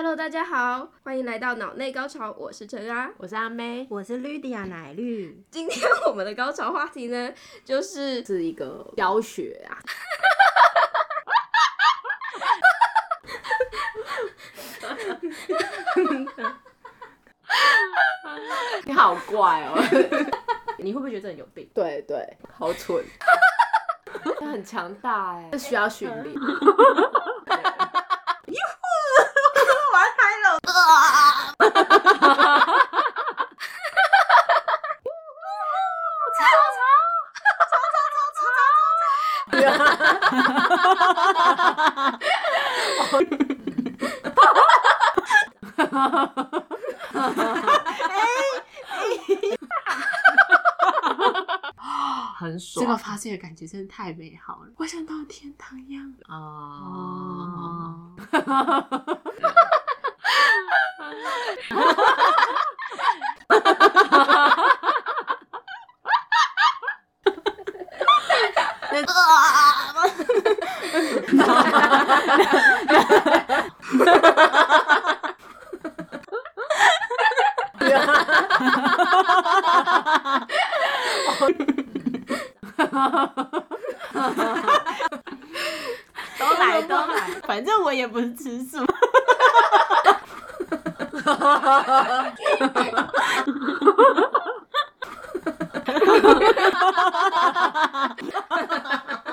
Hello，大家好，欢迎来到脑内高潮，我是陈啊。我是阿妹，我是绿迪亚奶绿，今天我们的高潮话题呢，就是是一个教学啊。你好怪哦！你会不会觉得这人有病？对对，好蠢。他很强大哎，这需要训练。很爽，这个发泄的感觉真的太美好了，我想到天堂一样。哦。都来都来，反正我也不是吃素。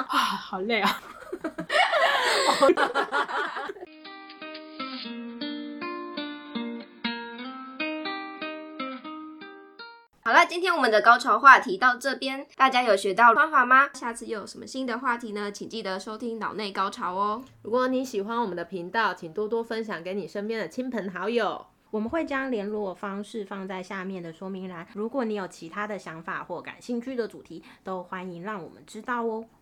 啊，好累啊！好了，今天我们的高潮话题到这边，大家有学到方法吗？下次又有什么新的话题呢？请记得收听脑内高潮哦。如果你喜欢我们的频道，请多多分享给你身边的亲朋好友。我们会将联络方式放在下面的说明栏。如果你有其他的想法或感兴趣的主题，都欢迎让我们知道哦。